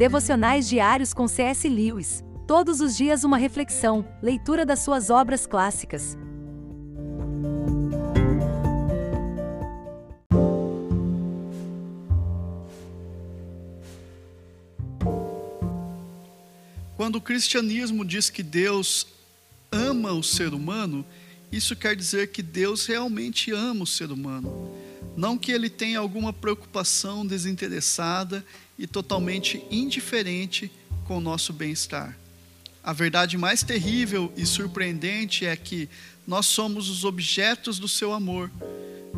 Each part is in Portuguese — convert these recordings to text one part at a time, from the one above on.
Devocionais diários com C.S. Lewis. Todos os dias uma reflexão, leitura das suas obras clássicas. Quando o cristianismo diz que Deus ama o ser humano, isso quer dizer que Deus realmente ama o ser humano. Não que ele tenha alguma preocupação desinteressada e totalmente indiferente com o nosso bem-estar. A verdade mais terrível e surpreendente é que nós somos os objetos do seu amor.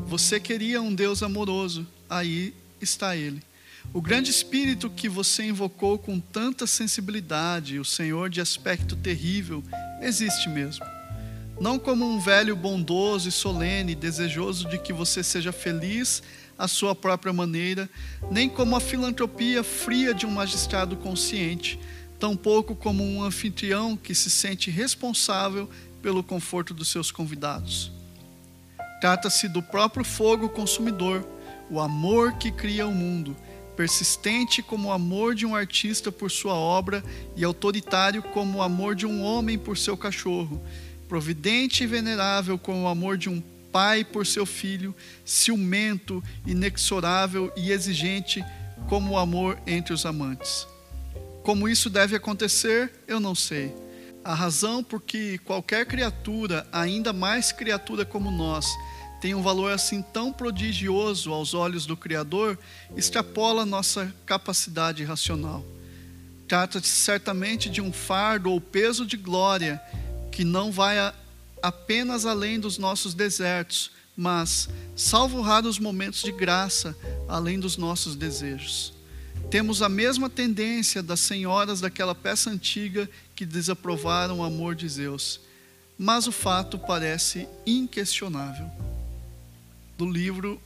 Você queria um Deus amoroso, aí está ele. O grande espírito que você invocou com tanta sensibilidade, o Senhor de aspecto terrível, existe mesmo. Não como um velho bondoso e solene, desejoso de que você seja feliz à sua própria maneira, nem como a filantropia fria de um magistrado consciente, tampouco como um anfitrião que se sente responsável pelo conforto dos seus convidados. Trata-se do próprio fogo consumidor, o amor que cria o mundo, persistente como o amor de um artista por sua obra e autoritário como o amor de um homem por seu cachorro, providente e venerável como o amor de um pai por seu filho, ciumento, inexorável e exigente como o amor entre os amantes. Como isso deve acontecer, eu não sei. A razão por que qualquer criatura, ainda mais criatura como nós, tem um valor assim tão prodigioso aos olhos do Criador, extrapola nossa capacidade racional. Trata-se certamente de um fardo ou peso de glória que não vai apenas além dos nossos desertos, mas, salvo raros momentos de graça, além dos nossos desejos. Temos a mesma tendência das senhoras daquela peça antiga que desaprovaram o amor de Zeus, mas o fato parece inquestionável. Do livro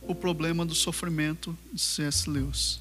O Problema do Sofrimento, de C.S. Lewis.